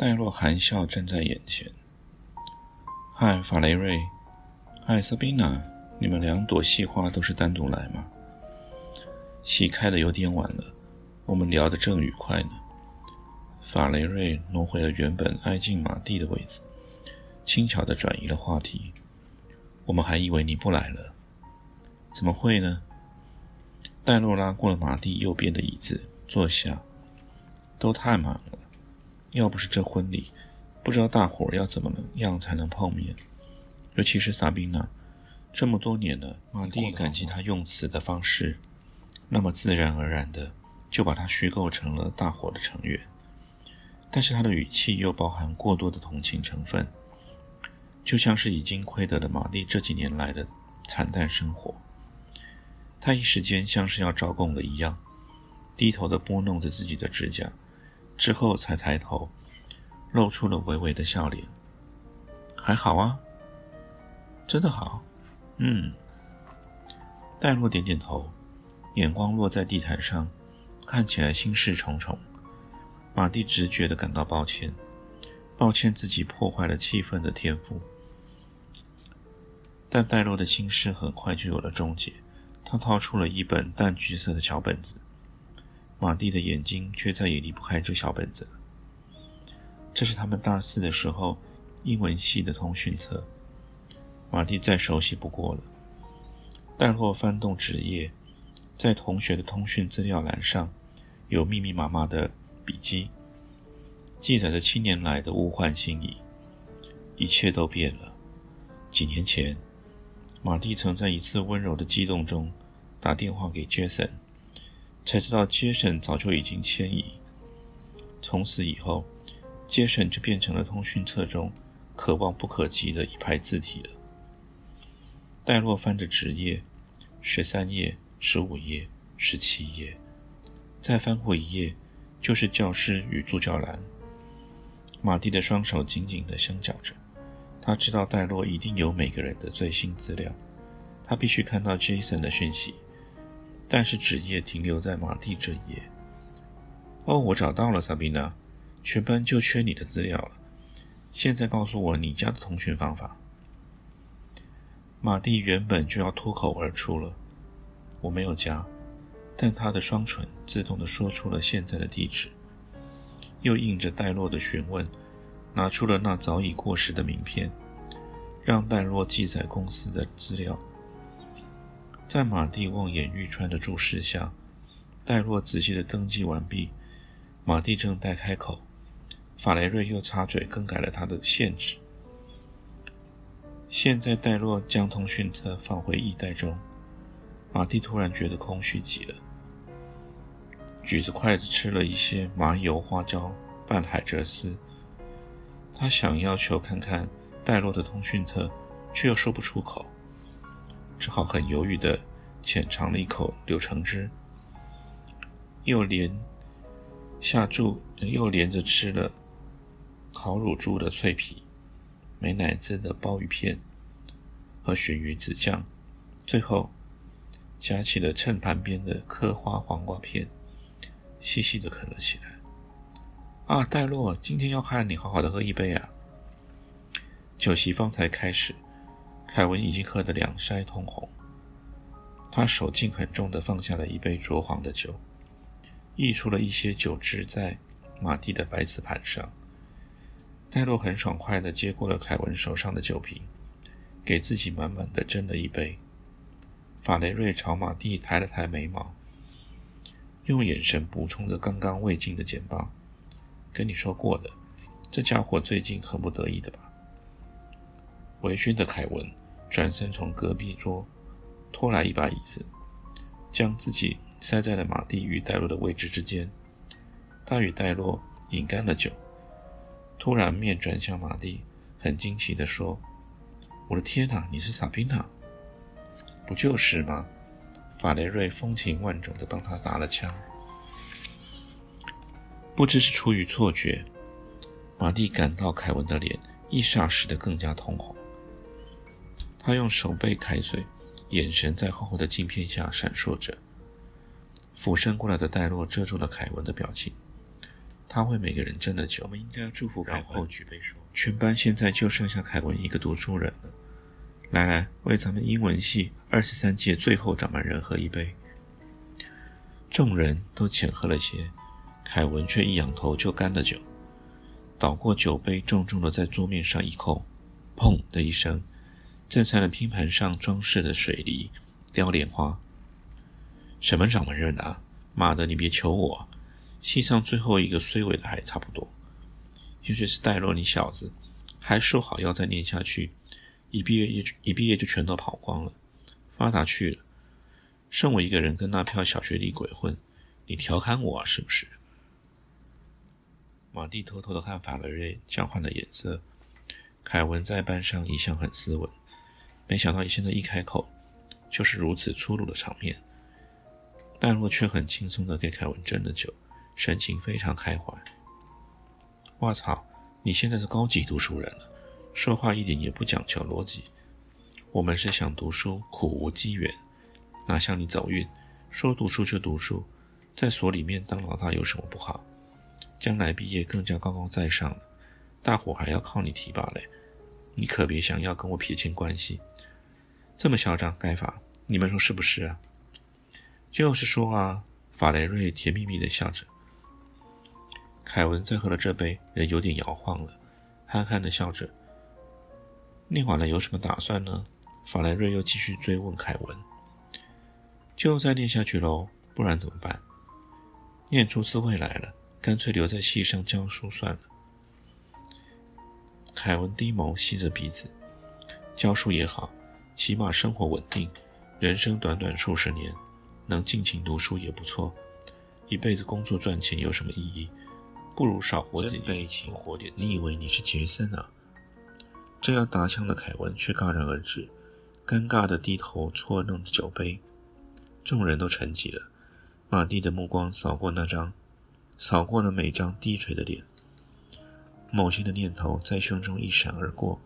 戴洛含笑站在眼前。嗨，法雷瑞。嗨，萨宾娜。你们两朵细花都是单独来吗？戏开的有点晚了，我们聊得正愉快呢。法雷瑞挪回了原本挨近马蒂的位置，轻巧地转移了话题。我们还以为你不来了，怎么会呢？戴洛拉过了马蒂右边的椅子坐下。都太忙了，要不是这婚礼，不知道大伙儿要怎么样才能碰面。尤其是萨宾娜。这么多年了，马蒂感激他用词的方式，那么自然而然的就把他虚构成了大伙的成员，但是他的语气又包含过多的同情成分，就像是已经亏得了马蒂这几年来的惨淡生活。他一时间像是要招供了一样，低头的拨弄着自己的指甲，之后才抬头，露出了微微的笑脸。还好啊，真的好。嗯，戴洛点点头，眼光落在地毯上，看起来心事重重。马蒂直觉地感到抱歉，抱歉自己破坏了气氛的天赋。但戴洛的心事很快就有了终结。他掏出了一本淡橘色的小本子，马蒂的眼睛却再也离不开这小本子了。这是他们大四的时候英文系的通讯册。马蒂再熟悉不过了。但若翻动纸页，在同学的通讯资料栏上，有密密麻麻的笔记，记载着七年来的物换星移。一切都变了。几年前，马蒂曾在一次温柔的激动中打电话给杰森，才知道杰森早就已经迁移。从此以后，杰森就变成了通讯册中可望不可及的一排字体了。戴洛翻着纸页，十三页、十五页、十七页，再翻过一页，就是教师与助教栏。马蒂的双手紧紧地相交着，他知道戴洛一定有每个人的最新资料，他必须看到 Jason 的讯息。但是纸页停留在马蒂这一页。哦，我找到了，萨宾娜，全班就缺你的资料了。现在告诉我你家的通讯方法。马蒂原本就要脱口而出了，我没有家，但他的双唇自动地说出了现在的地址，又应着戴洛的询问，拿出了那早已过时的名片，让戴洛记载公司的资料。在马蒂望眼欲穿的注视下，戴洛仔细地登记完毕。马蒂正待开口，法雷瑞又插嘴更改了他的限制。现在，戴洛将通讯册放回衣袋中。马蒂突然觉得空虚极了，举着筷子吃了一些麻油花椒拌海蜇丝。他想要求看看戴洛的通讯册，却又说不出口，只好很犹豫地浅尝了一口柳橙汁，又连下注，又连着吃了烤乳猪的脆皮。美乃滋的鲍鱼片和鳕鱼子酱，最后夹起了秤盘边的刻花黄瓜片，细细的啃了起来。啊，戴洛，今天要和你好好的喝一杯啊！酒席方才开始，凯文已经喝得两腮通红。他手劲很重的放下了一杯浊黄的酒，溢出了一些酒汁在马蒂的白瓷盘上。戴洛很爽快地接过了凯文手上的酒瓶，给自己满满的斟了一杯。法雷瑞朝马蒂抬了抬眉毛，用眼神补充着刚刚未尽的简报：“跟你说过的，这家伙最近很不得意的吧？”微醺的凯文转身从隔壁桌拖来一把椅子，将自己塞在了马蒂与戴洛的位置之间。他与戴洛饮干了酒。突然面转向马蒂，很惊奇地说：“我的天哪，你是萨宾娜？不就是吗？”法雷瑞风情万种地帮他打了枪。不知是出于错觉，马蒂感到凯文的脸一霎时的更加通红。他用手背开嘴，眼神在厚厚的镜片下闪烁着。俯身过来的戴洛遮住了凯文的表情。他为每个人斟了酒，我们应该要祝福凯文。举杯说：“全班现在就剩下凯文一个读书人了。来来，为咱们英文系二十三届最后掌门人喝一杯。”众人都浅喝了些，凯文却一仰头就干了酒，倒过酒杯，重重的在桌面上一扣，砰的一声。正在了拼盘上装饰的水梨、雕莲花。什么掌门人啊？妈的，你别求我！戏上最后一个衰尾的还差不多。尤其是戴洛，你小子还说好要再念下去，一毕业一一毕业就全都跑光了，发达去了，剩我一个人跟那票小学弟鬼混。你调侃我是不是？马蒂偷偷的看法雷瑞交换了眼色。凯文在班上一向很斯文。没想到，现在一开口就是如此粗鲁的场面。戴洛却很轻松地给凯文斟了酒，神情非常开怀。我操，你现在是高级读书人了，说话一点也不讲求逻辑。我们是想读书，苦无机缘，哪像你走运，说读书就读书，在所里面当老大有什么不好？将来毕业更加高高在上了，大伙还要靠你提拔嘞。你可别想要跟我撇清关系，这么嚣张，该罚，你们说是不是啊？就是说啊，法雷瑞甜蜜蜜的笑着。凯文再喝了这杯，人有点摇晃了，憨憨的笑着。念完了有什么打算呢？法雷瑞又继续追问凯文。就再念下去喽，不然怎么办？念出滋味来了，干脆留在戏上教书算了。凯文低眸，吸着鼻子。教书也好，起码生活稳定。人生短短数十年，能尽情读书也不错。一辈子工作赚钱有什么意义？不如少活几年，活点。你以为你是杰森啊？正要打枪的凯文却戛然而止，尴尬的低头搓弄着酒杯。众人都沉寂了。马蒂的目光扫过那张，扫过了每张低垂的脸。某些的念头在胸中一闪而过，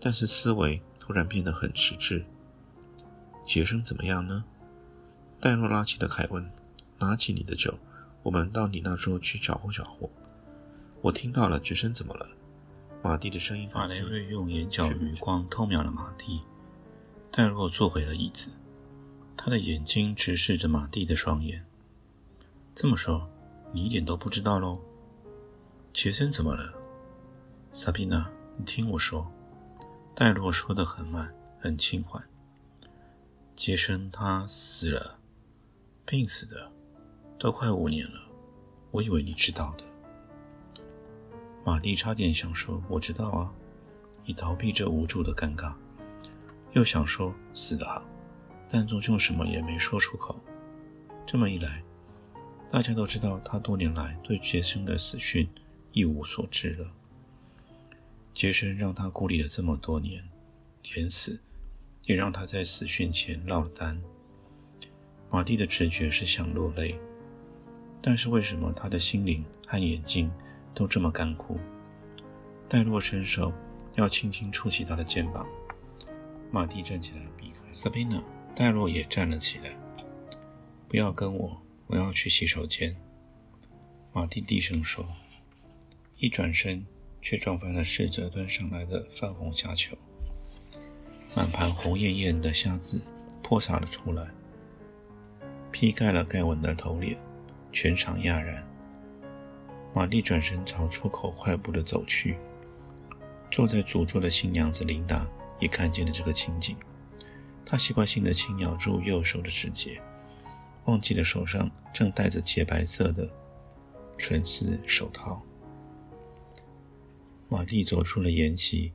但是思维突然变得很迟滞。杰生怎么样呢？戴洛拉起的凯文，拿起你的酒，我们到你那桌去搅和搅和。我听到了，杰生怎么了？马蒂的声音。马雷瑞用眼角余光偷瞄了马蒂。戴洛坐回了椅子，他的眼睛直视着马蒂的双眼。这么说，你一点都不知道喽？杰森怎么了？萨宾娜，你听我说。戴洛说的很慢，很轻缓。杰森他死了，病死的，都快五年了。我以为你知道的。马蒂差点想说“我知道啊”，以逃避这无助的尴尬，又想说“死得好”，但终究什么也没说出口。这么一来，大家都知道他多年来对杰森的死讯一无所知了。杰森让他孤立了这么多年，连死也让他在死讯前落了单。马蒂的直觉是想落泪，但是为什么他的心灵和眼睛都这么干枯？戴洛伸手要轻轻触起他的肩膀，马蒂站起来避开。Sabina，，戴洛也站了起来，不要跟我，我要去洗手间。马蒂低声说，一转身。却撞翻了侍者端上来的泛红虾球，满盘红艳艳的虾子泼洒了出来，劈盖了盖文的头脸，全场讶然。玛丽转身朝出口快步的走去，坐在主桌的新娘子琳达也看见了这个情景，她习惯性的轻咬住右手的指节，忘记了手上正戴着洁白色的纯丝手套。马蒂走出了筵席，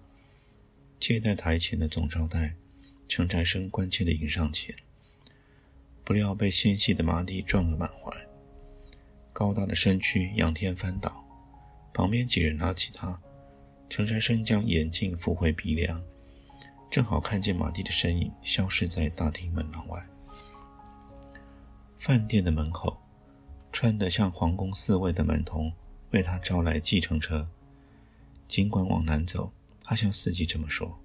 接待台前的总招待陈才生关切地迎上前，不料被纤细的马蒂撞个满怀，高大的身躯仰天翻倒，旁边几人拉起他，陈山生将眼镜扶回鼻梁，正好看见马蒂的身影消失在大厅门廊外。饭店的门口，穿得像皇宫侍卫的门童为他招来计程车。尽管往南走，他向司机这么说。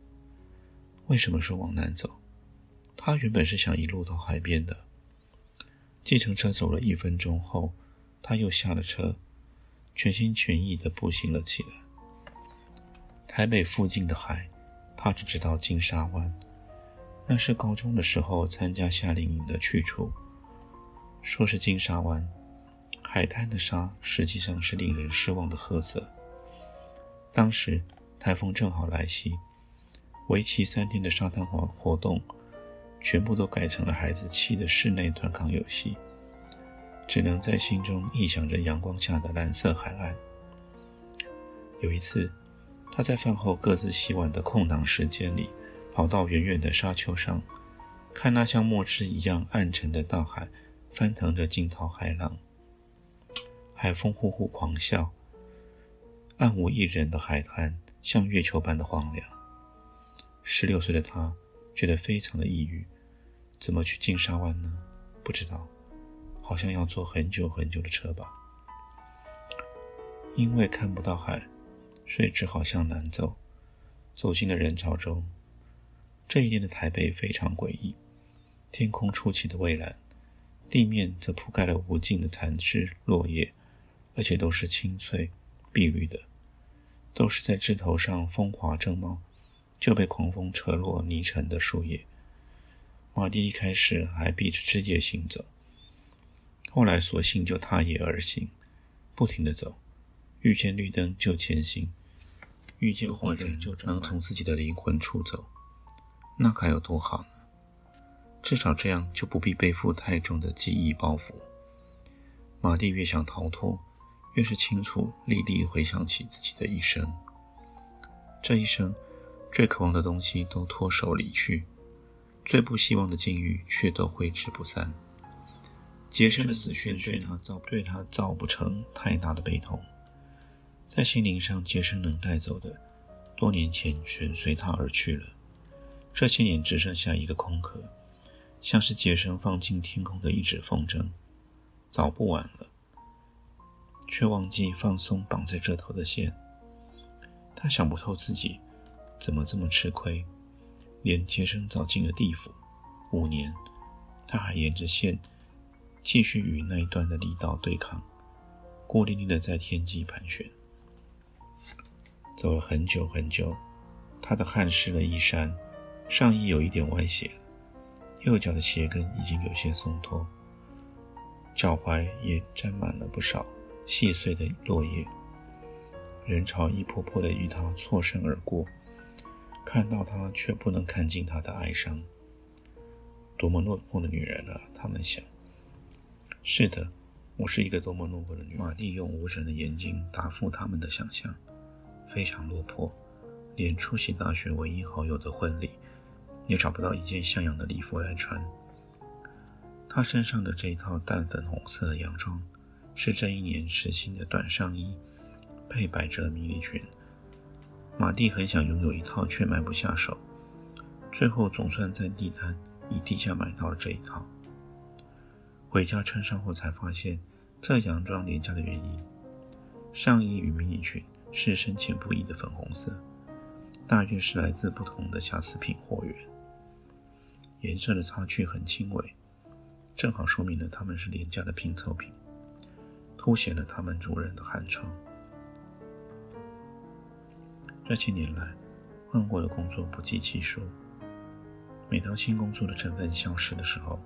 为什么说往南走？他原本是想一路到海边的。计程车走了一分钟后，他又下了车，全心全意地步行了起来。台北附近的海，他只知道金沙湾，那是高中的时候参加夏令营的去处。说是金沙湾，海滩的沙实际上是令人失望的褐色。当时台风正好来袭，为期三天的沙滩活活动。全部都改成了孩子气的室内团康游戏，只能在心中臆想着阳光下的蓝色海岸。有一次，他在饭后各自洗碗的空档时间里，跑到远远的沙丘上，看那像墨汁一样暗沉的大海翻腾着惊涛骇浪，海风呼呼狂啸，暗无一人的海滩像月球般的荒凉。十六岁的他。觉得非常的抑郁，怎么去金沙湾呢？不知道，好像要坐很久很久的车吧。因为看不到海，所以只好向南走。走进了人潮中。这一年的台北非常诡异，天空出奇的蔚蓝，地面则铺盖了无尽的残枝落叶，而且都是青翠碧绿的，都是在枝头上风华正茂。就被狂风扯落泥尘的树叶。马蒂一开始还避着枝叶行走，后来索性就踏叶而行，不停地走，遇见绿灯就前行，遇见火人就能从自己的灵魂处走，那该有多好呢？至少这样就不必背负太重的记忆包袱。马蒂越想逃脱，越是清楚历历回想起自己的一生，这一生。最渴望的东西都脱手离去，最不希望的境遇却都挥之不散。杰森的死讯对他造对他造不成太大的悲痛，在心灵上，杰森能带走的，多年前全随他而去了。这些年只剩下一个空壳，像是杰森放进天空的一纸风筝，早不晚了，却忘记放松绑在这头的线。他想不透自己。怎么这么吃亏？连杰森早进了地府五年，他还沿着线继续与那一段的力道对抗，孤零零的在天际盘旋。走了很久很久，他的汗湿了衣衫，上衣有一点歪斜，右脚的鞋跟已经有些松脱，脚踝也沾满了不少细碎的落叶。人潮一波波的与他错身而过。看到他，却不能看尽他的哀伤。多么落魄的女人啊！他们想。是的，我是一个多么落魄的女人。玛丽用无神的眼睛答复他们的想象，非常落魄，连出席大学唯一好友的婚礼，也找不到一件像样的礼服来穿。她身上的这一套淡粉红色的洋装，是这一年时兴的短上衣，配百褶迷你裙。马蒂很想拥有一套，却买不下手。最后总算在地摊以低价买到了这一套。回家穿上后，才发现这洋装廉价的原因：上衣与迷你裙是深浅不一的粉红色，大约是来自不同的瑕疵品货源。颜色的差距很轻微，正好说明了它们是廉价的拼凑品，凸显了他们主人的寒窗。这些年来，换过的工作不计其数。每当新工作的成分消失的时候，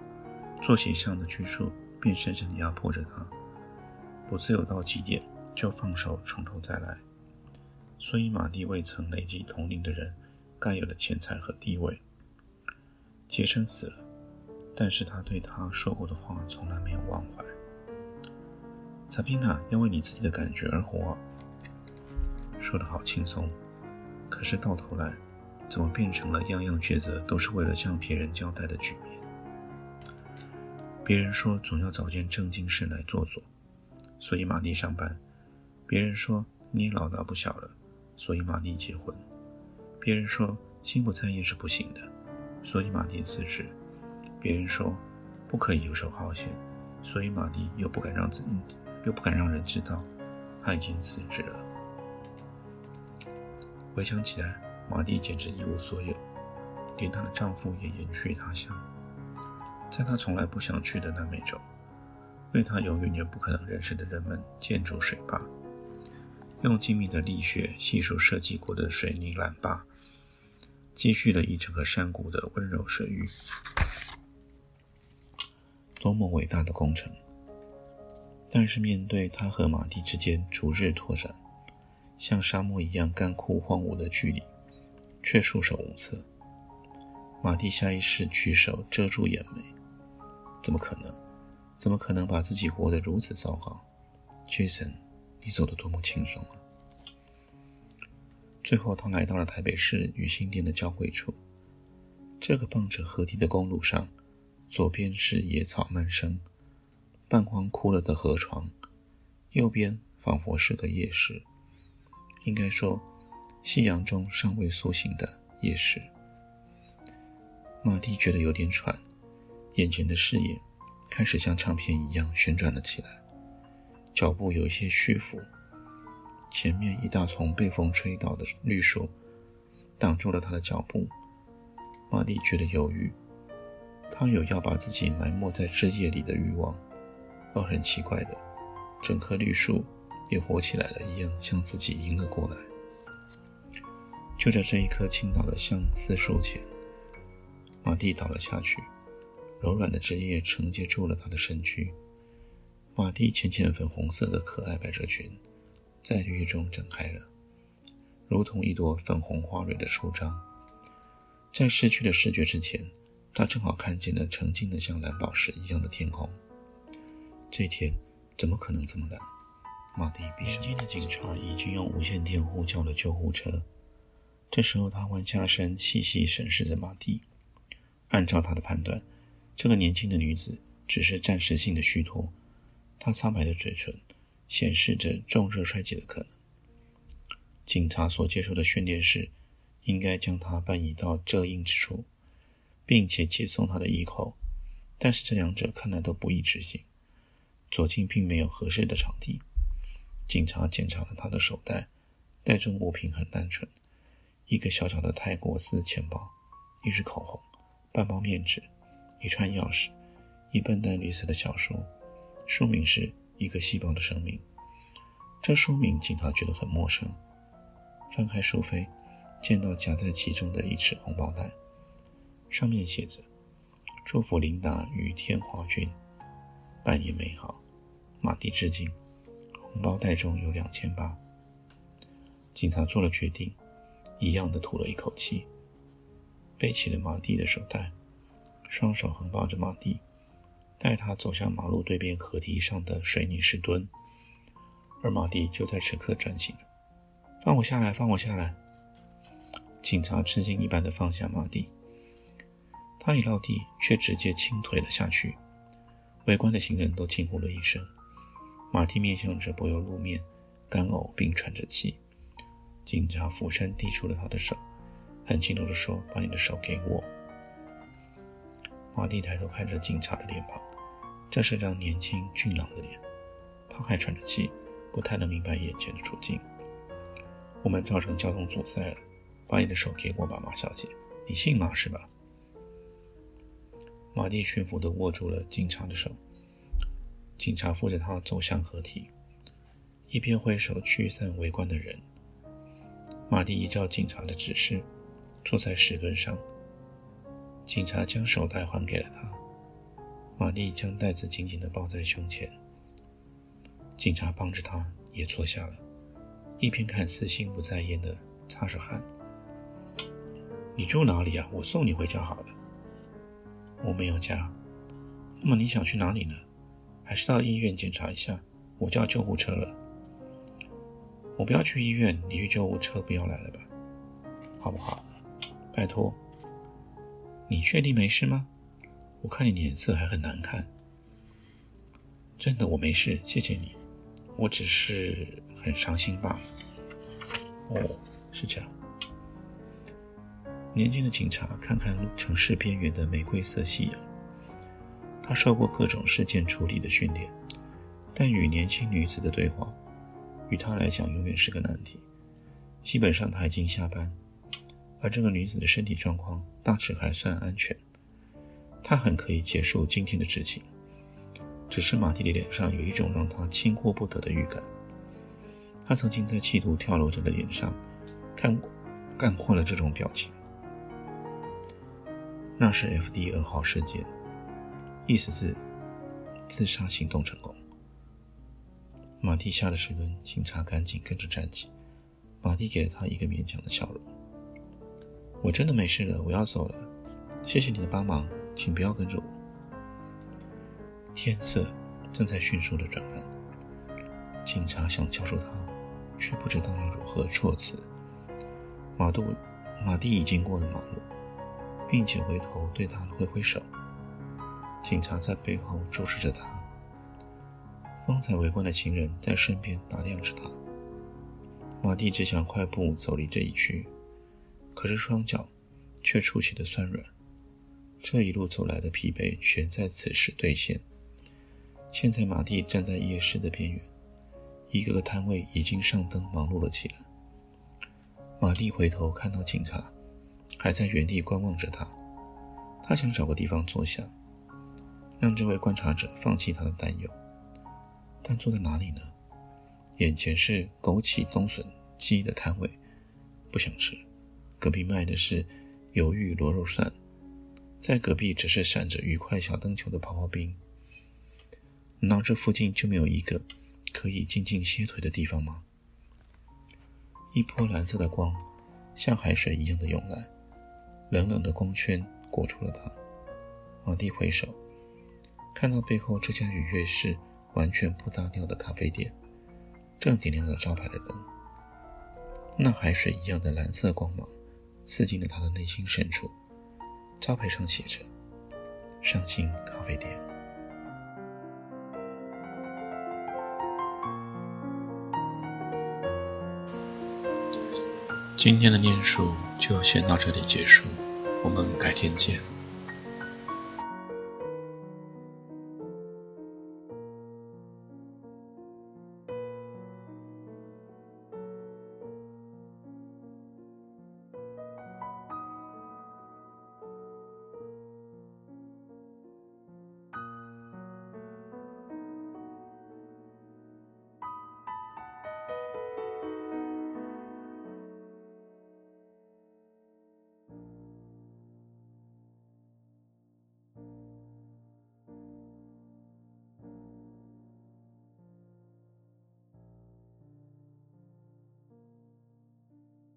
作息上的拘束便深深地压迫着他，不自由到极点就放手从头再来。所以，马蒂未曾累积同龄的人该有的钱财和地位。杰森死了，但是他对他说过的话从来没有忘怀。萨宾娜要为你自己的感觉而活，说得好轻松。可是到头来，怎么变成了样样抉择都是为了向别人交代的局面？别人说总要找件正经事来做做，所以马蒂上班；别人说你也老大不小了，所以马蒂结婚。别人说心不在焉是不行的，所以马蒂辞职。别人说不可以游手好闲，所以马蒂又不敢让自己，又不敢让人知道他已经辞职了。回想起来，马蒂简直一无所有，连她的丈夫也远去他乡，在她从来不想去的南美洲，为她永远也不可能认识的人们建筑水坝，用精密的力学细数设计过的水泥缆坝，积蓄了一整个山谷的温柔水域。多么伟大的工程！但是面对他和马蒂之间逐日拓展。像沙漠一样干枯荒芜的距离，却束手无策。马蒂下意识举手遮住眼眉，怎么可能？怎么可能把自己活得如此糟糕？Jason，你走得多么轻松啊！最后，他来到了台北市与新店的交汇处。这个傍着河堤的公路上，左边是野草漫生、半荒枯了的河床，右边仿佛是个夜市。应该说，夕阳中尚未苏醒的夜市。马蒂觉得有点喘，眼前的视野开始像唱片一样旋转了起来，脚步有一些虚浮。前面一大丛被风吹倒的绿树挡住了他的脚步。马蒂觉得犹豫，他有要把自己埋没在枝叶里的欲望，而很奇怪的，整棵绿树。也活起来了一样，向自己迎了过来。就在这一棵倾倒的相思树前，马蒂倒了下去，柔软的枝叶承接住了他的身躯。马蒂浅浅粉红色的可爱百褶裙在绿叶中展开了，如同一朵粉红花蕊的初张。在失去了视觉之前，他正好看见了澄净的像蓝宝石一样的天空。这天怎么可能这么蓝？马蒂闭上。眼睛的警察已经用无线电呼叫了救护车。这时候，他弯下身，细细审视着马蒂。按照他的判断，这个年轻的女子只是暂时性的虚脱。她苍白的嘴唇显示着重热衰竭的可能。警察所接受的训练是，应该将她搬移到遮阴之处，并且解送她的衣口。但是这两者看来都不易执行。左近并没有合适的场地。警察检查了他的手袋，袋中物品很单纯：一个小小的泰国丝钱包，一支口红，半包面纸，一串钥匙，一本淡绿色的小书，书名是《一个细胞的生命》。这书名警察觉得很陌生。翻开书扉，见到夹在其中的一尺红包袋，上面写着：“祝福琳达与天华君百年美好，马蒂致敬。”红包袋中有两千八。警察做了决定，一样的吐了一口气，背起了马蒂的手袋，双手横抱着马蒂，带他走向马路对面河堤上的水泥石墩。而马蒂就在此刻转醒了，“放我下来，放我下来！”警察吃惊一般的放下马蒂，他一落地，却直接倾退了下去。围观的行人都惊呼了一声。马蒂面向着柏油路面，干呕并喘着气。警察俯身递出了他的手，很轻柔地说：“把你的手给我。”马蒂抬头看着警察的脸庞，这是张年轻俊朗的脸。他还喘着气，不太能明白眼前的处境。我们造成交通阻塞了，把你的手给我吧，马小姐。你姓马是吧？马蒂驯服地握住了警察的手。警察扶着他走向河堤，一边挥手驱散围观的人。马蒂依照警察的指示，坐在石墩上。警察将手袋还给了他，马蒂将袋子紧紧地抱在胸前。警察帮着他也坐下了，一边看似心不在焉地擦着汗。你住哪里啊？我送你回家好了。我没有家。那么你想去哪里呢？还是到医院检查一下。我叫救护车了。我不要去医院，你去救护车不要来了吧，好不好？拜托。你确定没事吗？我看你脸色还很难看。真的，我没事，谢谢你。我只是很伤心罢了。哦，是这样。年轻的警察看看城市边缘的玫瑰色夕阳。他受过各种事件处理的训练，但与年轻女子的对话，与他来讲永远是个难题。基本上他已经下班，而这个女子的身体状况大致还算安全，他很可以结束今天的执勤。只是马蒂的脸上有一种让他轻忽不得的预感。他曾经在企图跳楼者的脸上看过、干过了这种表情。那是 F.D. 二号事件，意思是自杀行动成功。马蒂下了齿轮，警察赶紧跟着站起。马蒂给了他一个勉强的笑容。我真的没事了，我要走了。谢谢你的帮忙，请不要跟着我。天色正在迅速的转暗，警察想叫住他，却不知道要如何措辞。马杜马蒂已经过了马路，并且回头对他挥挥手。警察在背后注视着他。方才围观的情人在身边打量着他。马蒂只想快步走离这一区，可是双脚却出奇的酸软。这一路走来的疲惫全在此时兑现。现在，马蒂站在夜市的边缘，一个个摊位已经上灯，忙碌了起来。马蒂回头看到警察还在原地观望着他，他想找个地方坐下，让这位观察者放弃他的担忧。但坐在哪里呢？眼前是枸杞冬笋鸡的摊位，不想吃。隔壁卖的是鱿鱼螺肉蒜，在隔壁只是闪着愉快小灯球的刨刨冰。难道这附近就没有一个可以静静歇腿的地方吗？一波蓝色的光像海水一样的涌来，冷冷的光圈裹住了他。马蒂回首，看到背后这家与月市完全不搭调的咖啡店，正点亮着招牌的灯。那海水一样的蓝色光芒刺进了他的内心深处。招牌上写着“上新咖啡店”。今天的念书就先到这里结束，我们改天见。